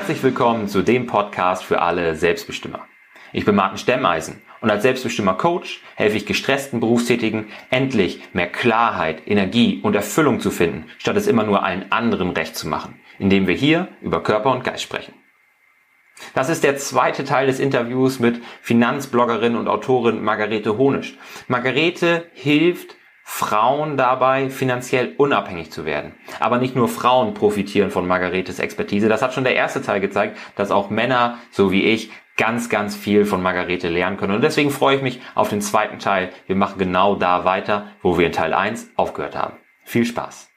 Herzlich willkommen zu dem Podcast für alle Selbstbestimmer. Ich bin Martin Stemmeisen und als Selbstbestimmer Coach helfe ich gestressten Berufstätigen endlich mehr Klarheit, Energie und Erfüllung zu finden, statt es immer nur allen anderen recht zu machen, indem wir hier über Körper und Geist sprechen. Das ist der zweite Teil des Interviews mit Finanzbloggerin und Autorin Margarete Honisch. Margarete hilft Frauen dabei, finanziell unabhängig zu werden. Aber nicht nur Frauen profitieren von Margaretes Expertise. Das hat schon der erste Teil gezeigt, dass auch Männer, so wie ich, ganz, ganz viel von Margarete lernen können. Und deswegen freue ich mich auf den zweiten Teil. Wir machen genau da weiter, wo wir in Teil 1 aufgehört haben. Viel Spaß.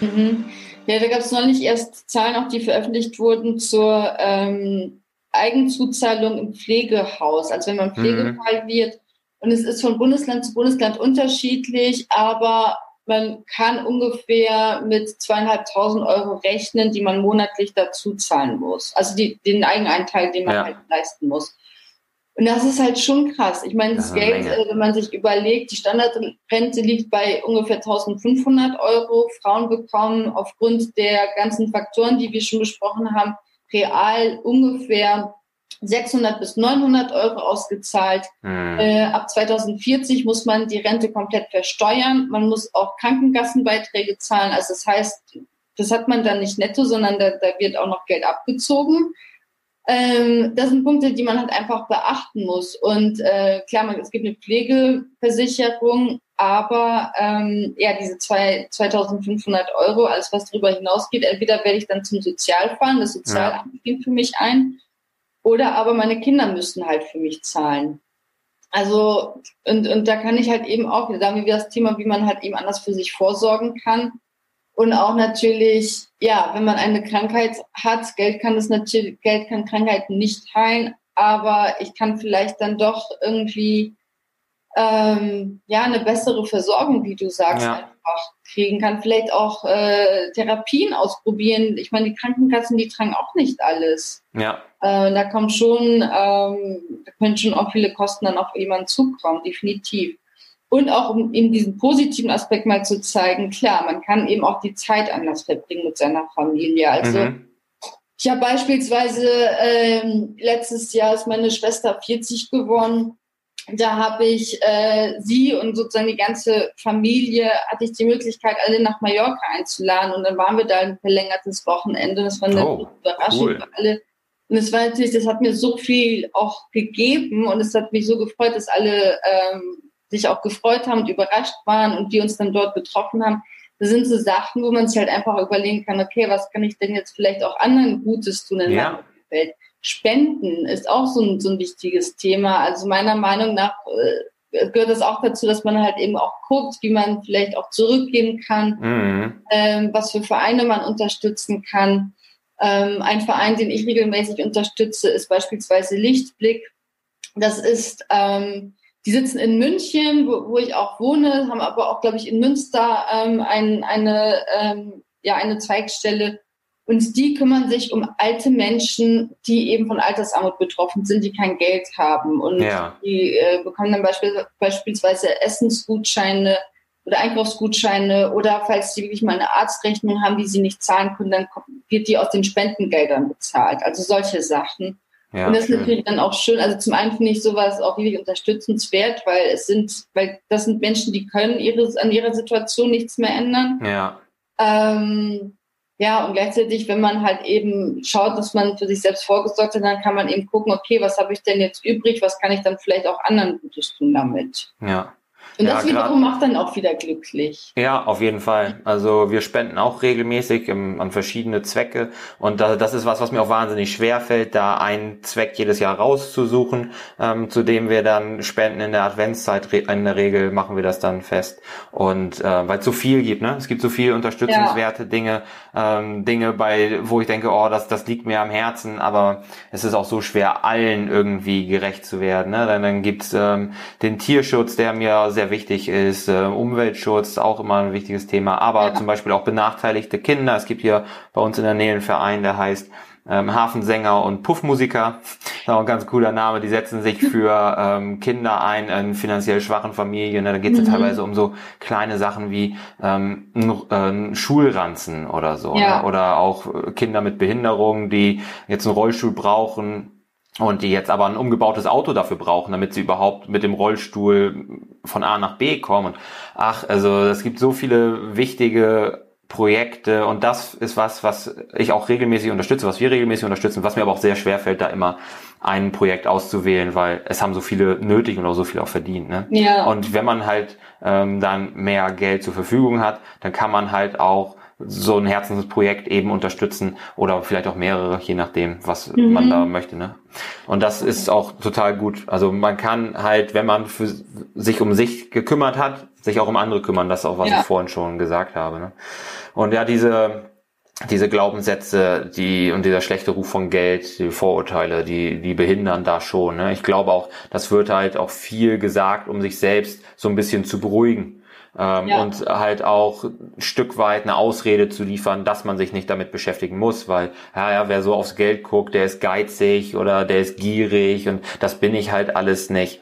Mhm. Ja, da gab es neulich erst Zahlen, auch die veröffentlicht wurden zur ähm, Eigenzuzahlung im Pflegehaus. Also wenn man mhm. Pflegefall mhm. wird. Und es ist von Bundesland zu Bundesland unterschiedlich, aber man kann ungefähr mit zweieinhalbtausend Euro rechnen, die man monatlich dazu zahlen muss. Also die, den Eigenanteil, den man ja. halt leisten muss. Und das ist halt schon krass. Ich meine, das, das Geld, Menge. Äh, wenn man sich überlegt, die Standardrente liegt bei ungefähr 1500 Euro. Frauen bekommen aufgrund der ganzen Faktoren, die wir schon besprochen haben, real ungefähr 600 bis 900 Euro ausgezahlt. Mhm. Äh, ab 2040 muss man die Rente komplett versteuern. Man muss auch Krankenkassenbeiträge zahlen. Also das heißt, das hat man dann nicht netto, sondern da, da wird auch noch Geld abgezogen. Ähm, das sind Punkte, die man halt einfach beachten muss. Und äh, klar, man, es gibt eine Pflegeversicherung, aber ähm, ja, diese zwei, 2500 Euro, alles was darüber hinausgeht, entweder werde ich dann zum Sozial fahren, das Sozialamt ja. geht für mich ein, oder aber meine Kinder müssen halt für mich zahlen. Also, und, und da kann ich halt eben auch, da haben wir das Thema, wie man halt eben anders für sich vorsorgen kann. Und auch natürlich, ja, wenn man eine Krankheit hat, Geld kann das natürlich, Geld kann Krankheiten nicht heilen, aber ich kann vielleicht dann doch irgendwie ähm, ja eine bessere Versorgung, wie du sagst, ja. einfach kriegen kann. Vielleicht auch äh, Therapien ausprobieren. Ich meine, die Krankenkassen, die tragen auch nicht alles. Ja. Äh, da kommt schon, ähm, da können schon auch viele Kosten dann auf jemanden zukommen, definitiv. Und auch um eben diesen positiven Aspekt mal zu zeigen, klar, man kann eben auch die Zeit anders verbringen mit seiner Familie. Also mhm. ich habe beispielsweise ähm, letztes Jahr ist meine Schwester 40 geworden da habe ich äh, sie und sozusagen die ganze Familie, hatte ich die Möglichkeit, alle nach Mallorca einzuladen. Und dann waren wir da ein verlängertes Wochenende. Das war eine oh, Überraschung cool. für alle. Und es war natürlich, das hat mir so viel auch gegeben und es hat mich so gefreut, dass alle ähm, sich auch gefreut haben und überrascht waren und die uns dann dort getroffen haben. Das sind so Sachen, wo man sich halt einfach überlegen kann, okay, was kann ich denn jetzt vielleicht auch anderen Gutes tun in ja. meinem Umfeld? Spenden ist auch so ein, so ein wichtiges Thema. Also meiner Meinung nach äh, gehört es auch dazu, dass man halt eben auch guckt, wie man vielleicht auch zurückgeben kann, mhm. ähm, was für Vereine man unterstützen kann. Ähm, ein Verein, den ich regelmäßig unterstütze, ist beispielsweise Lichtblick. Das ist, ähm, die sitzen in München, wo, wo ich auch wohne, haben aber auch, glaube ich, in Münster ähm, ein, eine, ähm, ja, eine Zweigstelle und die kümmern sich um alte Menschen, die eben von Altersarmut betroffen sind, die kein Geld haben. Und ja. die äh, bekommen dann beispiel, beispielsweise Essensgutscheine oder Einkaufsgutscheine oder falls die wirklich mal eine Arztrechnung haben, die sie nicht zahlen können, dann wird die aus den Spendengeldern bezahlt. Also solche Sachen. Ja, und das schön. ist natürlich dann auch schön. Also zum einen finde ich sowas auch wirklich unterstützenswert, weil es sind, weil das sind Menschen, die können ihre, an ihrer Situation nichts mehr ändern. Ja. Ähm, ja, und gleichzeitig, wenn man halt eben schaut, dass man für sich selbst vorgesorgt hat, dann kann man eben gucken, okay, was habe ich denn jetzt übrig, was kann ich dann vielleicht auch anderen Gutes tun damit. Ja. Und ja, das wiederum macht dann auch wieder glücklich. Ja, auf jeden Fall. Also wir spenden auch regelmäßig im, an verschiedene Zwecke und da, das ist was, was mir auch wahnsinnig schwer fällt, da einen Zweck jedes Jahr rauszusuchen, ähm, zu dem wir dann spenden in der Adventszeit. In der Regel machen wir das dann fest und äh, weil es so viel gibt, ne? Es gibt so viel unterstützenswerte ja. Dinge, ähm, Dinge bei, wo ich denke, oh, das, das liegt mir am Herzen, aber es ist auch so schwer, allen irgendwie gerecht zu werden. Ne? Dann, dann gibt's ähm, den Tierschutz, der mir sehr wichtig ist, äh, Umweltschutz auch immer ein wichtiges Thema, aber ja. zum Beispiel auch benachteiligte Kinder. Es gibt hier bei uns in der Nähe einen Verein, der heißt ähm, Hafensänger und Puffmusiker. Das ist auch ein ganz cooler Name. Die setzen sich für ähm, Kinder ein in finanziell schwachen Familien. Da geht es mhm. ja teilweise um so kleine Sachen wie ähm, ein, äh, Schulranzen oder so. Ja. Ne? Oder auch Kinder mit Behinderung, die jetzt einen Rollstuhl brauchen und die jetzt aber ein umgebautes Auto dafür brauchen, damit sie überhaupt mit dem Rollstuhl von A nach B kommen. ach, also es gibt so viele wichtige Projekte und das ist was, was ich auch regelmäßig unterstütze, was wir regelmäßig unterstützen, was mir aber auch sehr schwer fällt, da immer ein Projekt auszuwählen, weil es haben so viele nötig und auch so viel auch verdient. Ne? Ja. Und wenn man halt ähm, dann mehr Geld zur Verfügung hat, dann kann man halt auch so ein Herzensprojekt eben unterstützen oder vielleicht auch mehrere, je nachdem, was mhm. man da möchte. Ne? Und das ist auch total gut. Also man kann halt, wenn man für sich um sich gekümmert hat, sich auch um andere kümmern. Das ist auch, was ja. ich vorhin schon gesagt habe. Ne? Und ja, diese diese Glaubenssätze, die und dieser schlechte Ruf von Geld, die Vorurteile, die die behindern da schon. Ne? Ich glaube auch, das wird halt auch viel gesagt, um sich selbst so ein bisschen zu beruhigen ähm, ja. und halt auch ein Stück weit eine Ausrede zu liefern, dass man sich nicht damit beschäftigen muss, weil ja, ja, wer so aufs Geld guckt, der ist geizig oder der ist gierig und das bin ich halt alles nicht.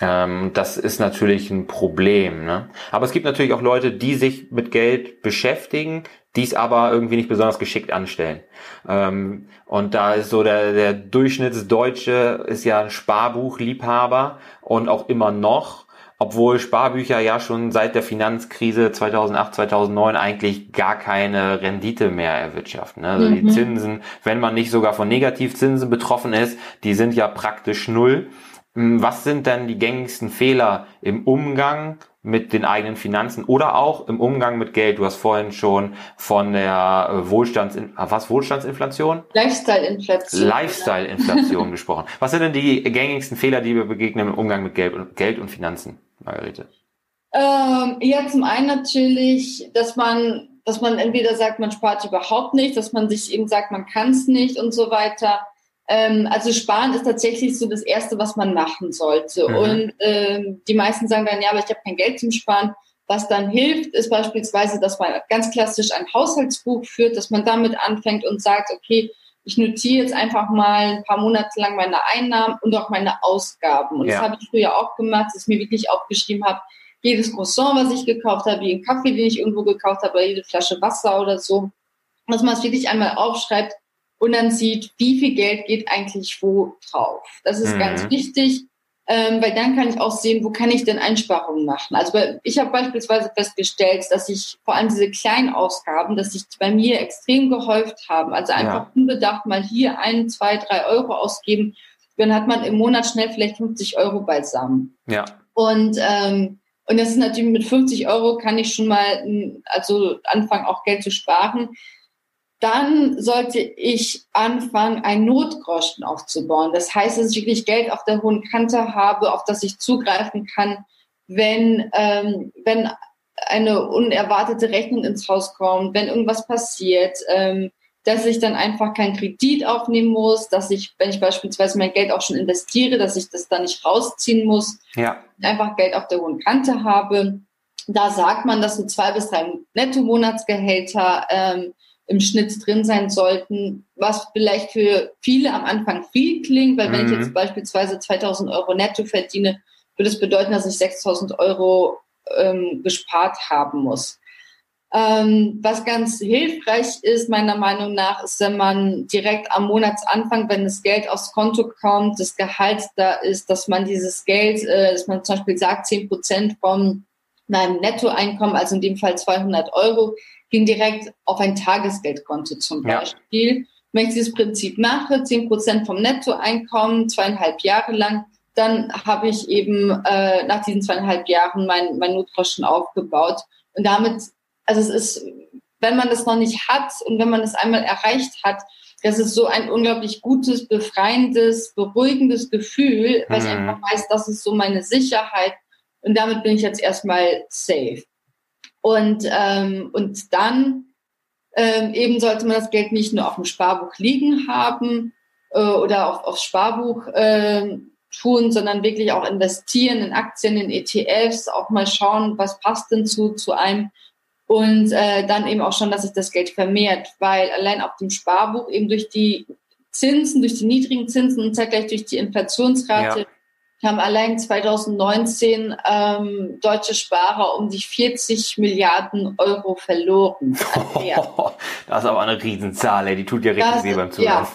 Ähm, das ist natürlich ein Problem. Ne? Aber es gibt natürlich auch Leute, die sich mit Geld beschäftigen, dies aber irgendwie nicht besonders geschickt anstellen. Ähm, und da ist so der, der Durchschnittsdeutsche ist ja ein Sparbuchliebhaber und auch immer noch obwohl Sparbücher ja schon seit der Finanzkrise 2008, 2009 eigentlich gar keine Rendite mehr erwirtschaften. Ne? Also mhm. die Zinsen, wenn man nicht sogar von Negativzinsen betroffen ist, die sind ja praktisch null. Hm, was sind denn die gängigsten Fehler im Umgang mit den eigenen Finanzen oder auch im Umgang mit Geld? Du hast vorhin schon von der äh, Wohlstands ah, was Wohlstandsinflation? Lifestyle-Inflation. Lifestyle-Inflation gesprochen. Was sind denn die gängigsten Fehler, die wir begegnen im Umgang mit Geld und, Geld und Finanzen? Margarete? Ähm, ja, zum einen natürlich, dass man, dass man entweder sagt, man spart überhaupt nicht, dass man sich eben sagt, man kann es nicht und so weiter. Ähm, also sparen ist tatsächlich so das Erste, was man machen sollte. Mhm. Und ähm, die meisten sagen dann, ja, aber ich habe kein Geld zum Sparen. Was dann hilft, ist beispielsweise, dass man ganz klassisch ein Haushaltsbuch führt, dass man damit anfängt und sagt, okay, ich notiere jetzt einfach mal ein paar Monate lang meine Einnahmen und auch meine Ausgaben. Und ja. das habe ich früher auch gemacht, dass ich mir wirklich aufgeschrieben habe, jedes Croissant, was ich gekauft habe, jeden Kaffee, den ich irgendwo gekauft habe, jede Flasche Wasser oder so. Dass man es wirklich einmal aufschreibt und dann sieht, wie viel Geld geht eigentlich wo drauf. Das ist mhm. ganz wichtig ähm, weil dann kann ich auch sehen, wo kann ich denn Einsparungen machen. Also ich habe beispielsweise festgestellt, dass ich vor allem diese kleinen Ausgaben, dass sich bei mir extrem gehäuft haben. Also einfach ja. unbedacht mal hier ein, zwei, drei Euro ausgeben, dann hat man im Monat schnell vielleicht 50 Euro beisammen. Ja. Und ähm, und das ist natürlich mit 50 Euro kann ich schon mal also anfangen auch Geld zu sparen dann sollte ich anfangen, einen Notgroschen aufzubauen. Das heißt, dass ich wirklich Geld auf der hohen Kante habe, auf das ich zugreifen kann, wenn, ähm, wenn eine unerwartete Rechnung ins Haus kommt, wenn irgendwas passiert, ähm, dass ich dann einfach keinen Kredit aufnehmen muss, dass ich, wenn ich beispielsweise mein Geld auch schon investiere, dass ich das dann nicht rausziehen muss, ja. einfach Geld auf der hohen Kante habe. Da sagt man, dass so zwei bis drei Netto-Monatsgehälter ähm, im Schnitt drin sein sollten, was vielleicht für viele am Anfang viel klingt, weil wenn ich jetzt mhm. beispielsweise 2000 Euro netto verdiene, würde es bedeuten, dass ich 6000 Euro ähm, gespart haben muss. Ähm, was ganz hilfreich ist, meiner Meinung nach, ist, wenn man direkt am Monatsanfang, wenn das Geld aufs Konto kommt, das Gehalt da ist, dass man dieses Geld, äh, dass man zum Beispiel sagt, 10 Prozent von meinem Nettoeinkommen, also in dem Fall 200 Euro, gehen direkt auf ein Tagesgeldkonto zum Beispiel. Ja. Wenn ich dieses Prinzip mache, zehn Prozent vom Nettoeinkommen, zweieinhalb Jahre lang, dann habe ich eben äh, nach diesen zweieinhalb Jahren mein, mein Notgroschen aufgebaut. Und damit, also es ist, wenn man das noch nicht hat und wenn man das einmal erreicht hat, das ist so ein unglaublich gutes, befreiendes, beruhigendes Gefühl, weil mhm. ich einfach weiß, das ist so meine Sicherheit. Und damit bin ich jetzt erstmal safe. Und, ähm, und dann ähm, eben sollte man das Geld nicht nur auf dem Sparbuch liegen haben äh, oder auf, aufs Sparbuch äh, tun, sondern wirklich auch investieren in Aktien, in ETFs, auch mal schauen, was passt denn zu, zu einem. Und äh, dann eben auch schon, dass sich das Geld vermehrt, weil allein auf dem Sparbuch eben durch die Zinsen, durch die niedrigen Zinsen und zeitgleich durch die Inflationsrate ja haben allein 2019 ähm, deutsche Sparer um die 40 Milliarden Euro verloren. das ist aber eine Riesenzahl, ey. die tut ja richtig das, weh beim Zuhören. Ja,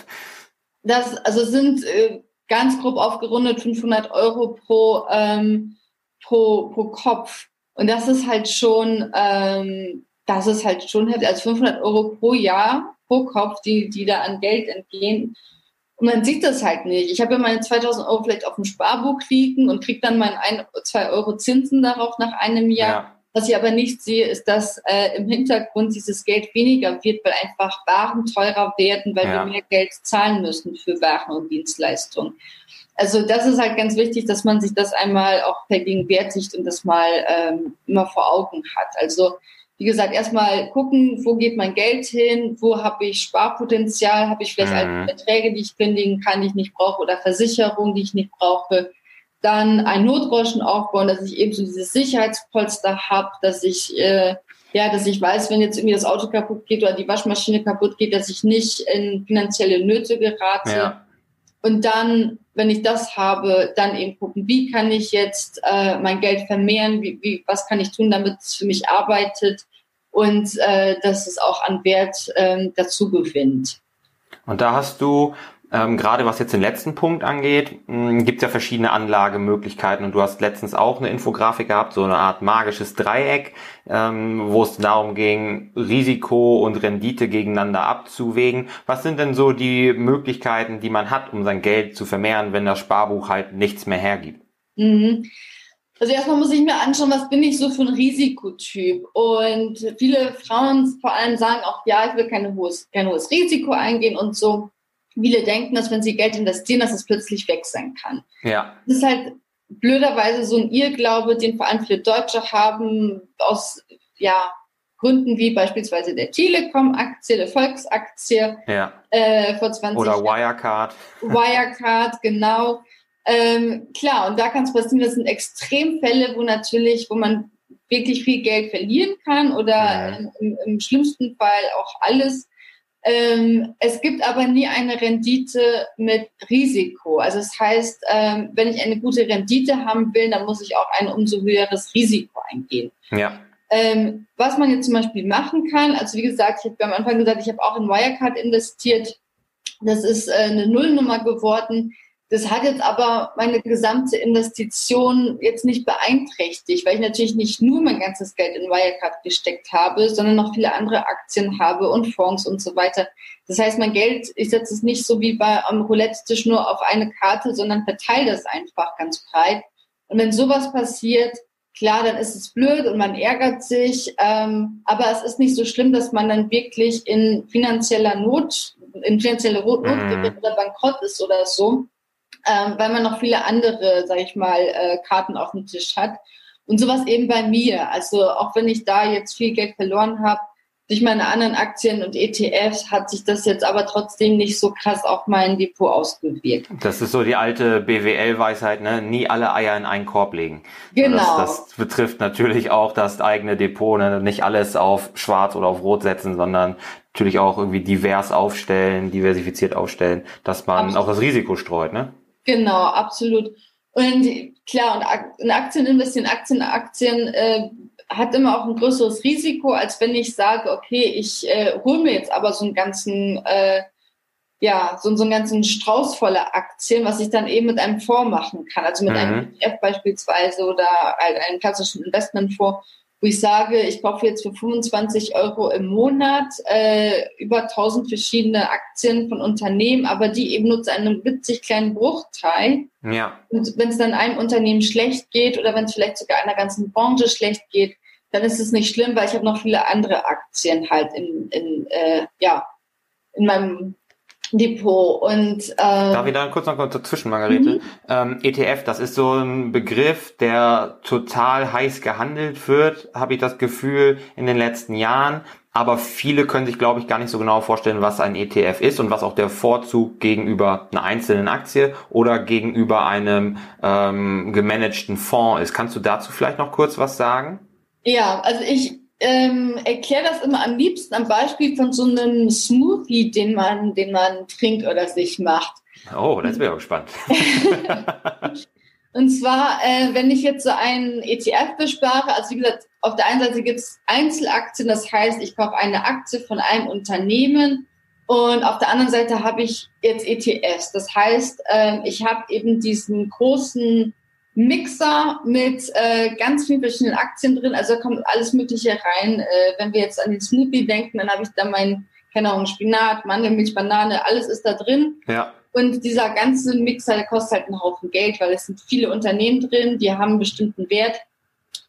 das also sind äh, ganz grob aufgerundet 500 Euro pro, ähm, pro, pro Kopf. Und das ist halt schon, ähm, das ist halt schon, also 500 Euro pro Jahr, pro Kopf, die, die da an Geld entgehen. Und man sieht das halt nicht. Ich habe ja meine 2000 Euro vielleicht auf dem Sparbuch liegen und kriege dann meine 1, 2 Euro Zinsen darauf nach einem Jahr. Ja. Was ich aber nicht sehe, ist, dass äh, im Hintergrund dieses Geld weniger wird, weil einfach Waren teurer werden, weil ja. wir mehr Geld zahlen müssen für Waren und Dienstleistungen. Also das ist halt ganz wichtig, dass man sich das einmal auch vergegenwärtigt und das mal ähm, immer vor Augen hat. Also wie gesagt, erstmal gucken, wo geht mein Geld hin, wo habe ich Sparpotenzial, habe ich vielleicht mhm. alte Beträge, die ich kündigen kann, die ich nicht brauche oder Versicherungen, die ich nicht brauche. Dann ein Notgroschen aufbauen, dass ich eben so dieses Sicherheitspolster habe, dass ich äh, ja, dass ich weiß, wenn jetzt irgendwie das Auto kaputt geht oder die Waschmaschine kaputt geht, dass ich nicht in finanzielle Nöte gerate. Ja. Und dann, wenn ich das habe, dann eben gucken, wie kann ich jetzt äh, mein Geld vermehren, wie, wie, was kann ich tun, damit es für mich arbeitet und äh, dass es auch an Wert ähm, dazu gewinnt. Und da hast du ähm, gerade was jetzt den letzten Punkt angeht, gibt es ja verschiedene Anlagemöglichkeiten und du hast letztens auch eine Infografik gehabt, so eine Art magisches Dreieck, ähm, wo es darum ging, Risiko und Rendite gegeneinander abzuwägen. Was sind denn so die Möglichkeiten, die man hat, um sein Geld zu vermehren, wenn das Sparbuch halt nichts mehr hergibt? Mhm. Also erstmal muss ich mir anschauen, was bin ich so für ein Risikotyp. Und viele Frauen vor allem sagen auch, ja, ich will kein hohes, kein hohes Risiko eingehen und so. Viele denken, dass wenn sie Geld investieren, dass es plötzlich weg sein kann. Ja. Das ist halt blöderweise so ein Irrglaube, den vor allem viele Deutsche haben, aus ja, Gründen wie beispielsweise der Telekom-Aktie, der Volksaktie ja. äh, vor 20 Oder Wirecard. Wirecard, genau. Ähm, klar, und da kann es passieren, das sind Extremfälle, wo natürlich, wo man wirklich viel Geld verlieren kann oder ja. im, im, schlimmsten Fall auch alles. Ähm, es gibt aber nie eine Rendite mit Risiko. Also das heißt, ähm, wenn ich eine gute Rendite haben will, dann muss ich auch ein umso höheres Risiko eingehen. Ja. Ähm, was man jetzt zum Beispiel machen kann, also wie gesagt, ich habe am Anfang gesagt, ich habe auch in Wirecard investiert. Das ist äh, eine Nullnummer geworden. Das hat jetzt aber meine gesamte Investition jetzt nicht beeinträchtigt, weil ich natürlich nicht nur mein ganzes Geld in Wirecard gesteckt habe, sondern noch viele andere Aktien habe und Fonds und so weiter. Das heißt, mein Geld, ich setze es nicht so wie bei am Roulette-Tisch nur auf eine Karte, sondern verteile das einfach ganz breit. Und wenn sowas passiert, klar, dann ist es blöd und man ärgert sich, ähm, aber es ist nicht so schlimm, dass man dann wirklich in finanzieller Not, in finanzieller Not mhm. oder bankrott ist oder so ähm, weil man noch viele andere, sag ich mal, äh, Karten auf dem Tisch hat. Und sowas eben bei mir. Also auch wenn ich da jetzt viel Geld verloren habe, durch meine anderen Aktien und ETFs hat sich das jetzt aber trotzdem nicht so krass auf mein Depot ausgewirkt. Das ist so die alte BWL-Weisheit, ne? Nie alle Eier in einen Korb legen. Genau. Das, das betrifft natürlich auch das eigene Depot, ne? Nicht alles auf schwarz oder auf rot setzen, sondern natürlich auch irgendwie divers aufstellen, diversifiziert aufstellen, dass man Absolut. auch das Risiko streut, ne? Genau, absolut. Und klar, und in Aktien investieren, Aktien, Aktien äh, hat immer auch ein größeres Risiko, als wenn ich sage, okay, ich äh, hole mir jetzt aber so einen ganzen, äh, ja, so, so einen ganzen Strauß voller Aktien, was ich dann eben mit einem Fonds machen kann. Also mit mhm. einem ETF beispielsweise oder halt einem klassischen Investmentfonds wo ich sage, ich kaufe jetzt für 25 Euro im Monat äh, über 1000 verschiedene Aktien von Unternehmen, aber die eben nur zu einem witzig kleinen Bruchteil. Ja. Und wenn es dann einem Unternehmen schlecht geht oder wenn es vielleicht sogar einer ganzen Branche schlecht geht, dann ist es nicht schlimm, weil ich habe noch viele andere Aktien halt in, in äh, ja, in meinem Depot. Und, äh, Darf ich da kurz noch kurz dazwischen, Margarete? Mhm. Ähm, ETF, das ist so ein Begriff, der total heiß gehandelt wird, habe ich das Gefühl, in den letzten Jahren. Aber viele können sich, glaube ich, gar nicht so genau vorstellen, was ein ETF ist und was auch der Vorzug gegenüber einer einzelnen Aktie oder gegenüber einem ähm, gemanagten Fonds ist. Kannst du dazu vielleicht noch kurz was sagen? Ja, also ich ähm, erkläre das immer am liebsten am Beispiel von so einem Smoothie, den man, den man trinkt oder sich macht. Oh, das wäre auch spannend. Und zwar, äh, wenn ich jetzt so einen ETF bespare, also wie gesagt, auf der einen Seite gibt es Einzelaktien, das heißt, ich kaufe eine Aktie von einem Unternehmen und auf der anderen Seite habe ich jetzt ETFs. Das heißt, äh, ich habe eben diesen großen Mixer mit äh, ganz vielen verschiedenen Aktien drin. Also da kommt alles Mögliche rein. Äh, wenn wir jetzt an den Smoothie denken, dann habe ich da mein, keine Ahnung, Spinat, Mandelmilch, Banane, alles ist da drin. Ja. Und dieser ganze Mixer, der kostet halt einen Haufen Geld, weil es sind viele Unternehmen drin, die haben einen bestimmten Wert.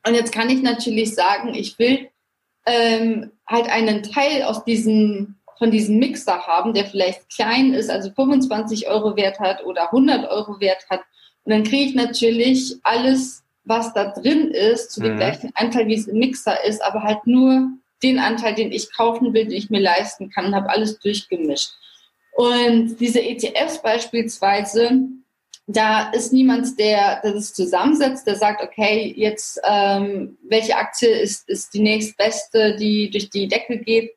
Und jetzt kann ich natürlich sagen, ich will ähm, halt einen Teil aus diesem von diesem Mixer haben, der vielleicht klein ist, also 25 Euro Wert hat oder 100 Euro Wert hat. Und dann kriege ich natürlich alles, was da drin ist, zu dem mhm. gleichen Anteil, wie es im Mixer ist, aber halt nur den Anteil, den ich kaufen will, den ich mir leisten kann und habe alles durchgemischt. Und diese ETFs beispielsweise, da ist niemand, der das zusammensetzt, der sagt, okay, jetzt ähm, welche Aktie ist, ist die nächstbeste, die durch die Decke geht,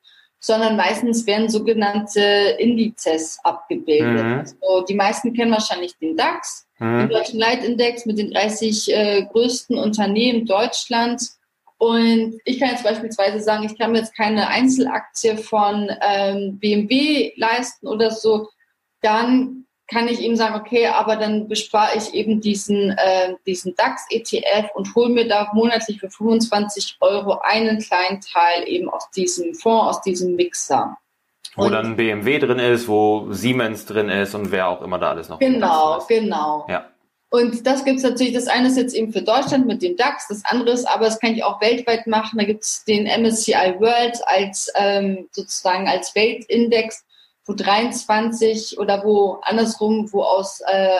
sondern meistens werden sogenannte Indizes abgebildet. Mhm. Also die meisten kennen wahrscheinlich den DAX, mhm. den Deutschen Leitindex mit den 30 äh, größten Unternehmen Deutschlands. Und ich kann jetzt beispielsweise sagen, ich kann mir jetzt keine Einzelaktie von ähm, BMW leisten oder so. Dann kann ich ihm sagen, okay, aber dann bespare ich eben diesen, äh, diesen DAX-ETF und hole mir da monatlich für 25 Euro einen kleinen Teil eben aus diesem Fonds, aus diesem Mixer. Wo und, dann BMW drin ist, wo Siemens drin ist und wer auch immer da alles noch Genau, genau. Ja. Und das gibt es natürlich, das eine ist jetzt eben für Deutschland mit dem DAX, das andere ist, aber das kann ich auch weltweit machen. Da gibt es den MSCI World als ähm, sozusagen als Weltindex wo 23 oder wo andersrum, wo aus äh,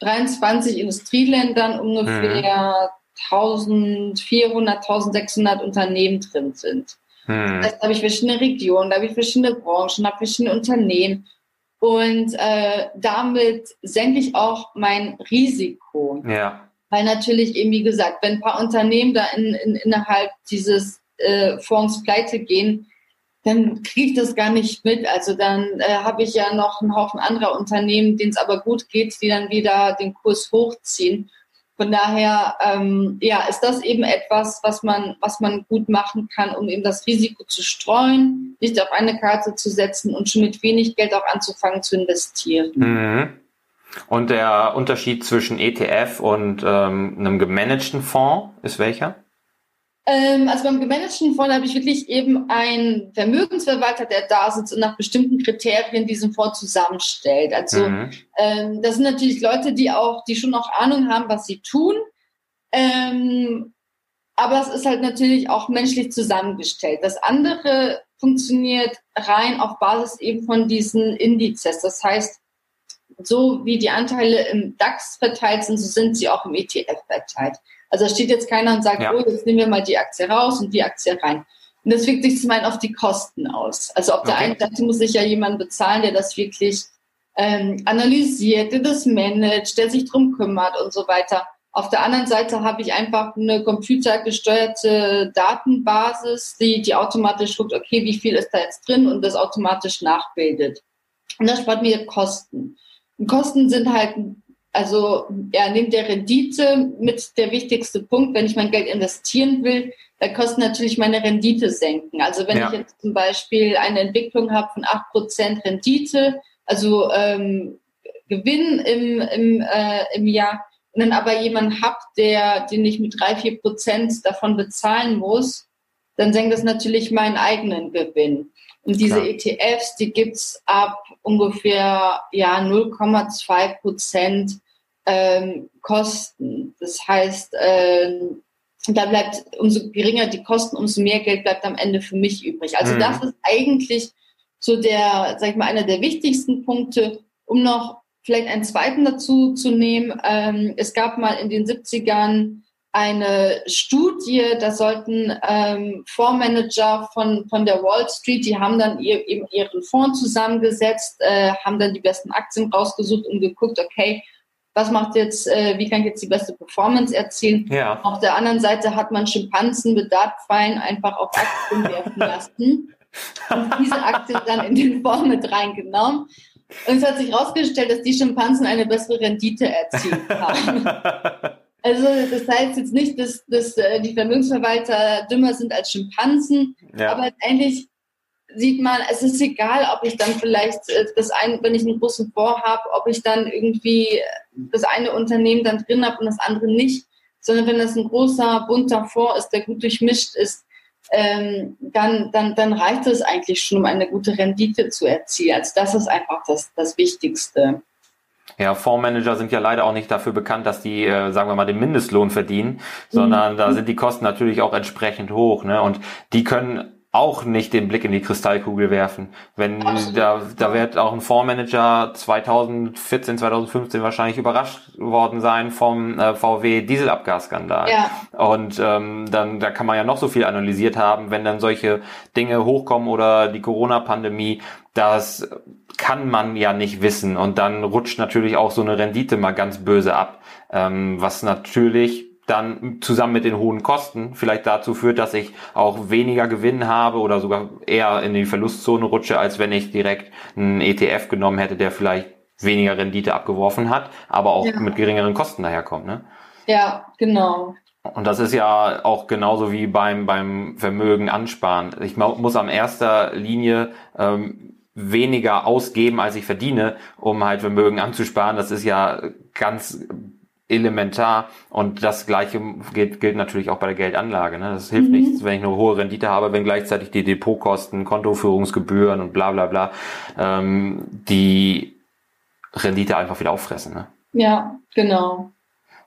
23 Industrieländern ungefähr mhm. 1400, 1600 Unternehmen drin sind. Mhm. Das heißt, da habe ich verschiedene Regionen, da habe ich verschiedene Branchen, habe verschiedene Unternehmen. Und äh, damit senke ich auch mein Risiko. Ja. Weil natürlich eben, wie gesagt, wenn ein paar Unternehmen da in, in, innerhalb dieses äh, Fonds pleite gehen, dann kriege ich das gar nicht mit. Also dann äh, habe ich ja noch einen Haufen anderer Unternehmen, denen es aber gut geht, die dann wieder den Kurs hochziehen. Von daher, ähm, ja, ist das eben etwas, was man, was man gut machen kann, um eben das Risiko zu streuen, nicht auf eine Karte zu setzen und schon mit wenig Geld auch anzufangen zu investieren. Mhm. Und der Unterschied zwischen ETF und ähm, einem gemanagten Fonds ist welcher? Ähm, also beim gemanagten Fonds habe ich wirklich eben einen Vermögensverwalter, der da sitzt und nach bestimmten Kriterien diesen Fonds zusammenstellt. Also mhm. ähm, das sind natürlich Leute, die auch, die schon noch Ahnung haben, was sie tun. Ähm, aber es ist halt natürlich auch menschlich zusammengestellt. Das andere funktioniert rein auf Basis eben von diesen Indizes. Das heißt, so wie die Anteile im DAX verteilt sind, so sind sie auch im ETF verteilt. Also da steht jetzt keiner und sagt, ja. oh, jetzt nehmen wir mal die Aktie raus und die Aktie rein. Und das wirkt sich zum einen auf die Kosten aus. Also auf der einen Seite muss sich ja jemand bezahlen, der das wirklich ähm, analysiert, der das managt, der sich drum kümmert und so weiter. Auf der anderen Seite habe ich einfach eine computergesteuerte Datenbasis, die, die automatisch guckt, okay, wie viel ist da jetzt drin und das automatisch nachbildet. Und das spart mir Kosten. Und Kosten sind halt also ja, neben der Rendite mit der wichtigste Punkt, wenn ich mein Geld investieren will, da kostet natürlich meine Rendite senken. Also wenn ja. ich jetzt zum Beispiel eine Entwicklung habe von acht Prozent Rendite, also ähm, Gewinn im, im, äh, im Jahr, und dann aber jemanden habe, der, den ich mit drei vier Prozent davon bezahlen muss, dann senkt das natürlich meinen eigenen Gewinn. Und diese Klar. ETFs, die gibt's ab ungefähr ja 0,2 Prozent ähm, Kosten. Das heißt, ähm, da bleibt umso geringer die Kosten, umso mehr Geld bleibt am Ende für mich übrig. Also mhm. das ist eigentlich so der, sag ich mal, einer der wichtigsten Punkte, um noch vielleicht einen zweiten dazu zu nehmen. Ähm, es gab mal in den 70ern eine Studie, da sollten ähm, Fondsmanager von, von der Wall Street, die haben dann ihr, eben ihren Fonds zusammengesetzt, äh, haben dann die besten Aktien rausgesucht und geguckt, okay, was macht jetzt, äh, wie kann ich jetzt die beste Performance erzielen. Ja. Auf der anderen Seite hat man Schimpansen mit Dartpfeilen einfach auf Aktien werfen lassen und diese Aktien dann in den Fonds mit reingenommen. Und es hat sich herausgestellt, dass die Schimpansen eine bessere Rendite erzielt haben. Also das heißt jetzt nicht, dass, dass äh, die Vermögensverwalter dümmer sind als Schimpansen, ja. aber letztendlich sieht man, es ist egal, ob ich dann vielleicht äh, das eine, wenn ich einen großen Fonds habe, ob ich dann irgendwie das eine Unternehmen dann drin habe und das andere nicht, sondern wenn das ein großer, bunter Fonds ist, der gut durchmischt ist, ähm, dann, dann, dann reicht es eigentlich schon, um eine gute Rendite zu erzielen. Also das ist einfach das, das Wichtigste. Ja, Fondsmanager sind ja leider auch nicht dafür bekannt, dass die, äh, sagen wir mal, den Mindestlohn verdienen, sondern mhm. da sind die Kosten natürlich auch entsprechend hoch. Ne? Und die können auch nicht den Blick in die Kristallkugel werfen. Wenn Absolut. da, da wird auch ein Fondsmanager 2014, 2015 wahrscheinlich überrascht worden sein vom äh, VW Dieselabgasskandal. Ja. Und ähm, dann da kann man ja noch so viel analysiert haben, wenn dann solche Dinge hochkommen oder die Corona-Pandemie, das kann man ja nicht wissen. Und dann rutscht natürlich auch so eine Rendite mal ganz böse ab, ähm, was natürlich dann zusammen mit den hohen Kosten vielleicht dazu führt, dass ich auch weniger Gewinn habe oder sogar eher in die Verlustzone rutsche, als wenn ich direkt einen ETF genommen hätte, der vielleicht weniger Rendite abgeworfen hat, aber auch ja. mit geringeren Kosten daherkommt. Ne? Ja, genau. Und das ist ja auch genauso wie beim, beim Vermögen ansparen. Ich muss am erster Linie ähm, weniger ausgeben, als ich verdiene, um halt Vermögen anzusparen. Das ist ja ganz elementar. Und das Gleiche gilt, gilt natürlich auch bei der Geldanlage. Ne? Das hilft mhm. nichts, wenn ich eine hohe Rendite habe, wenn gleichzeitig die Depotkosten, Kontoführungsgebühren und bla bla bla ähm, die Rendite einfach wieder auffressen. Ne? Ja, genau.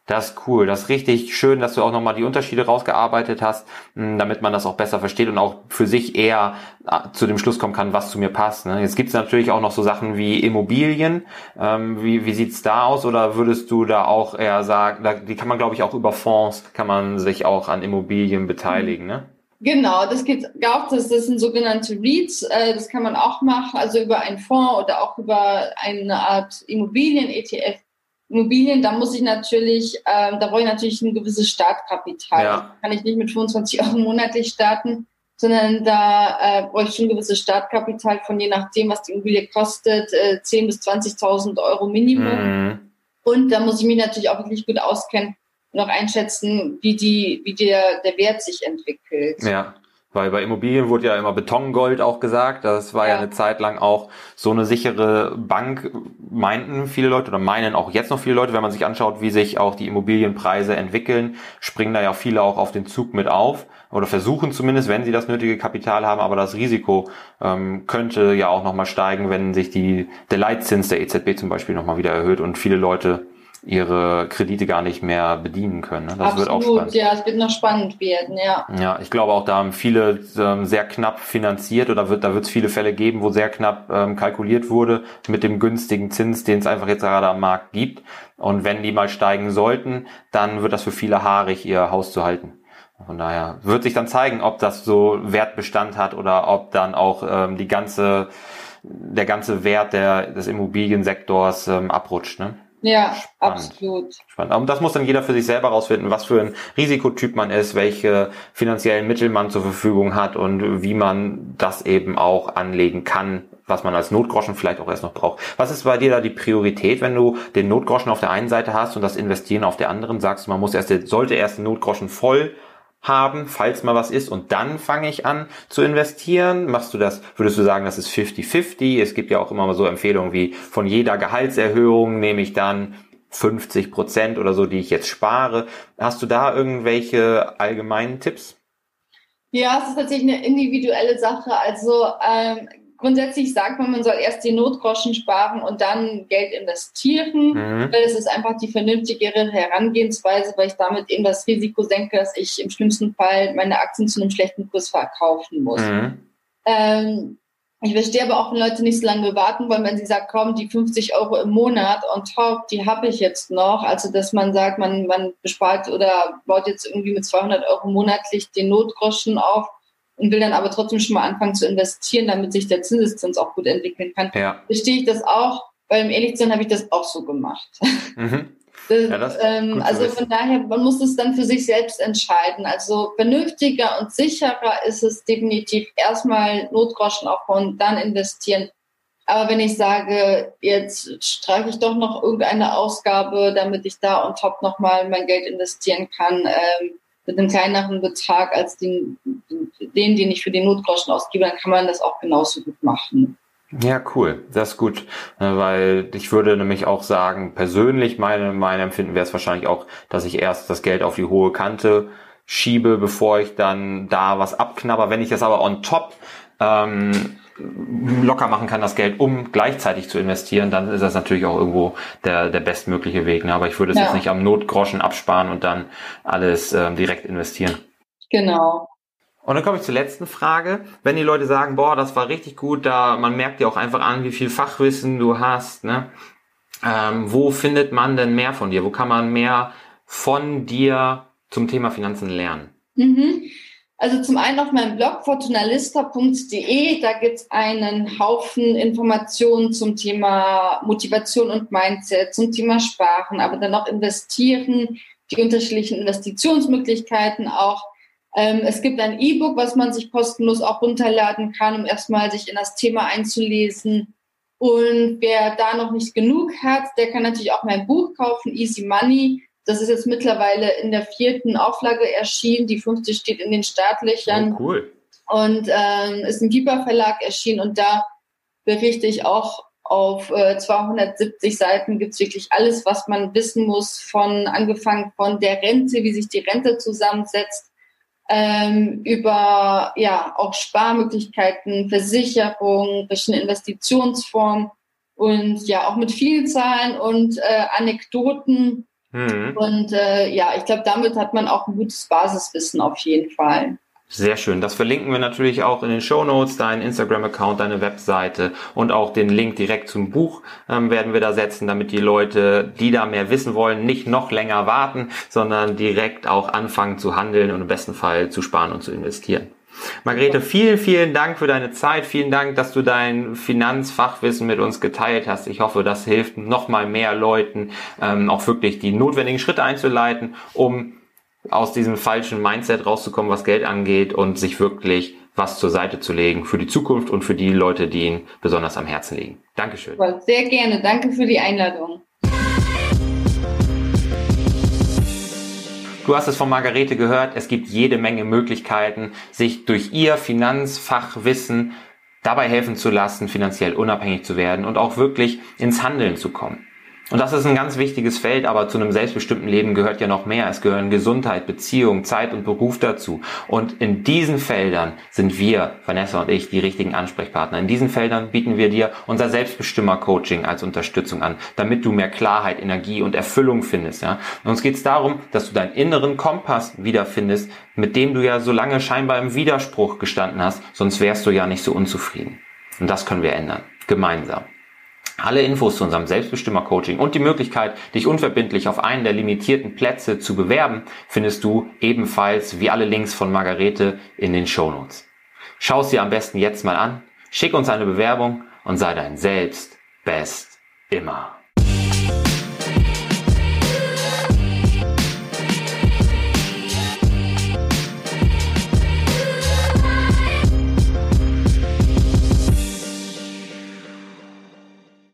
Das ist cool. Das ist richtig schön, dass du auch nochmal die Unterschiede rausgearbeitet hast, hm, damit man das auch besser versteht und auch für sich eher äh, zu dem Schluss kommen kann, was zu mir passt. Ne? Jetzt gibt es natürlich auch noch so Sachen wie Immobilien. Ähm, wie wie sieht's da aus? Oder würdest du da auch eher sagen, die kann man, glaube ich, auch über Fonds, kann man sich auch an Immobilien beteiligen, ne? Genau, das geht auch, das, das sind sogenannte REITs, äh, das kann man auch machen, also über einen Fonds oder auch über eine Art Immobilien-ETF Immobilien, da muss ich natürlich, ähm, da brauche ich natürlich ein gewisses Startkapital. Ja. Kann ich nicht mit 25 Euro monatlich starten, sondern da äh, brauche ich schon ein gewisses Startkapital von je nachdem, was die Immobilie kostet, äh, 10.000 bis 20.000 Euro Minimum. Mhm. Und da muss ich mich natürlich auch wirklich gut auskennen und auch einschätzen, wie die, wie der, der Wert sich entwickelt. Ja. Weil bei Immobilien wurde ja immer Betongold auch gesagt. Das war ja. ja. eine Zeit lang auch so eine sichere Bank, meinten viele Leute oder meinen auch jetzt noch viele Leute, wenn man sich anschaut, wie sich auch die Immobilienpreise entwickeln, springen da ja viele auch auf den Zug mit auf oder versuchen zumindest, wenn sie das nötige Kapital haben, aber das Risiko ähm, könnte ja auch nochmal steigen, wenn sich die, der Leitzins der EZB zum Beispiel nochmal wieder erhöht und viele Leute ihre Kredite gar nicht mehr bedienen können. Ne? Das Absolut, wird auch spannend. Ja, es wird noch spannend werden, ja. Ja, ich glaube auch, da haben viele ähm, sehr knapp finanziert oder wird, da wird es viele Fälle geben, wo sehr knapp ähm, kalkuliert wurde mit dem günstigen Zins, den es einfach jetzt gerade am Markt gibt. Und wenn die mal steigen sollten, dann wird das für viele haarig, ihr Haus zu halten. Von daher wird sich dann zeigen, ob das so Wertbestand hat oder ob dann auch ähm, die ganze, der ganze Wert der, des Immobiliensektors ähm, abrutscht. Ne? Ja, Spannend. absolut. Spannend. Und das muss dann jeder für sich selber rausfinden, was für ein Risikotyp man ist, welche finanziellen Mittel man zur Verfügung hat und wie man das eben auch anlegen kann, was man als Notgroschen vielleicht auch erst noch braucht. Was ist bei dir da die Priorität, wenn du den Notgroschen auf der einen Seite hast und das Investieren auf der anderen sagst, man muss erst, sollte erst den Notgroschen voll haben, falls mal was ist und dann fange ich an zu investieren? Machst du das, würdest du sagen, das ist 50-50? Es gibt ja auch immer mal so Empfehlungen wie von jeder Gehaltserhöhung nehme ich dann 50 Prozent oder so, die ich jetzt spare. Hast du da irgendwelche allgemeinen Tipps? Ja, es ist tatsächlich eine individuelle Sache. Also ähm, grundsätzlich sagt man, man soll erst die Notgroschen sparen und dann Geld investieren, mhm. weil es ist einfach die vernünftigere Herangehensweise, weil ich damit eben das Risiko senke, dass ich im schlimmsten Fall meine Aktien zu einem schlechten Kurs verkaufen muss. Mhm. Ähm, ich verstehe aber auch, wenn Leute nicht so lange warten wollen, wenn sie sagen, komm, die 50 Euro im Monat on top, die habe ich jetzt noch. Also, dass man sagt, man, man bespart oder baut jetzt irgendwie mit 200 Euro monatlich den Notgroschen auf und will dann aber trotzdem schon mal anfangen zu investieren, damit sich der Zinseszins auch gut entwickeln kann. Ja. Verstehe ich das auch, weil im ehrlich sein habe ich das auch so gemacht. Mhm. Das, ja, das ähm, also von daher, man muss es dann für sich selbst entscheiden. Also vernünftiger und sicherer ist es definitiv erstmal Notgroschen aufbauen, dann investieren. Aber wenn ich sage, jetzt streiche ich doch noch irgendeine Ausgabe, damit ich da on top nochmal mein Geld investieren kann, ähm, mit einem kleineren Betrag als den, den, den ich für den Notgroschen ausgebe, dann kann man das auch genauso gut machen. Ja, cool. Das ist gut. Äh, weil ich würde nämlich auch sagen, persönlich, meine, mein Empfinden wäre es wahrscheinlich auch, dass ich erst das Geld auf die hohe Kante schiebe, bevor ich dann da was abknabber. Wenn ich das aber on top ähm, locker machen kann, das Geld, um gleichzeitig zu investieren, dann ist das natürlich auch irgendwo der, der bestmögliche Weg. Ne? Aber ich würde es ja. jetzt nicht am Notgroschen absparen und dann alles ähm, direkt investieren. Genau. Und dann komme ich zur letzten Frage. Wenn die Leute sagen, boah, das war richtig gut, da man merkt dir auch einfach an, wie viel Fachwissen du hast, ne? Ähm, wo findet man denn mehr von dir? Wo kann man mehr von dir zum Thema Finanzen lernen? Mhm. Also zum einen auf meinem Blog fortunalista.de, da gibt es einen Haufen Informationen zum Thema Motivation und Mindset, zum Thema Sparen, aber dann auch investieren, die unterschiedlichen Investitionsmöglichkeiten auch ähm, es gibt ein E-Book, was man sich kostenlos auch runterladen kann, um erstmal sich in das Thema einzulesen. Und wer da noch nicht genug hat, der kann natürlich auch mein Buch kaufen, Easy Money. Das ist jetzt mittlerweile in der vierten Auflage erschienen. Die fünfte steht in den Startlöchern. Oh, cool. Und ähm, ist im Piper Verlag erschienen. Und da berichte ich auch auf äh, 270 Seiten gibt es wirklich alles, was man wissen muss, von angefangen von der Rente, wie sich die Rente zusammensetzt, ähm, über ja auch Sparmöglichkeiten, Versicherung, verschiedene Investitionsformen und ja auch mit vielen Zahlen und äh, Anekdoten. Mhm. Und äh, ja, ich glaube, damit hat man auch ein gutes Basiswissen auf jeden Fall. Sehr schön. Das verlinken wir natürlich auch in den Show Notes, deinen Instagram-Account, deine Webseite und auch den Link direkt zum Buch ähm, werden wir da setzen, damit die Leute, die da mehr wissen wollen, nicht noch länger warten, sondern direkt auch anfangen zu handeln und im besten Fall zu sparen und zu investieren. Margarete, vielen, vielen Dank für deine Zeit. Vielen Dank, dass du dein Finanzfachwissen mit uns geteilt hast. Ich hoffe, das hilft noch mal mehr Leuten, ähm, auch wirklich die notwendigen Schritte einzuleiten, um aus diesem falschen Mindset rauszukommen, was Geld angeht und sich wirklich was zur Seite zu legen für die Zukunft und für die Leute, die ihn besonders am Herzen liegen. Dankeschön. Sehr gerne. Danke für die Einladung. Du hast es von Margarete gehört. Es gibt jede Menge Möglichkeiten, sich durch ihr Finanzfachwissen dabei helfen zu lassen, finanziell unabhängig zu werden und auch wirklich ins Handeln zu kommen. Und das ist ein ganz wichtiges Feld, aber zu einem selbstbestimmten Leben gehört ja noch mehr. Es gehören Gesundheit, Beziehung, Zeit und Beruf dazu. Und in diesen Feldern sind wir, Vanessa und ich, die richtigen Ansprechpartner. In diesen Feldern bieten wir dir unser Selbstbestimmer-Coaching als Unterstützung an, damit du mehr Klarheit, Energie und Erfüllung findest. Ja? Und uns geht es darum, dass du deinen inneren Kompass wiederfindest, mit dem du ja so lange scheinbar im Widerspruch gestanden hast, sonst wärst du ja nicht so unzufrieden. Und das können wir ändern. Gemeinsam. Alle Infos zu unserem Selbstbestimmer-Coaching und die Möglichkeit, dich unverbindlich auf einen der limitierten Plätze zu bewerben, findest du ebenfalls wie alle Links von Margarete in den Shownotes. Schau es dir am besten jetzt mal an, schick uns eine Bewerbung und sei dein Selbst best immer.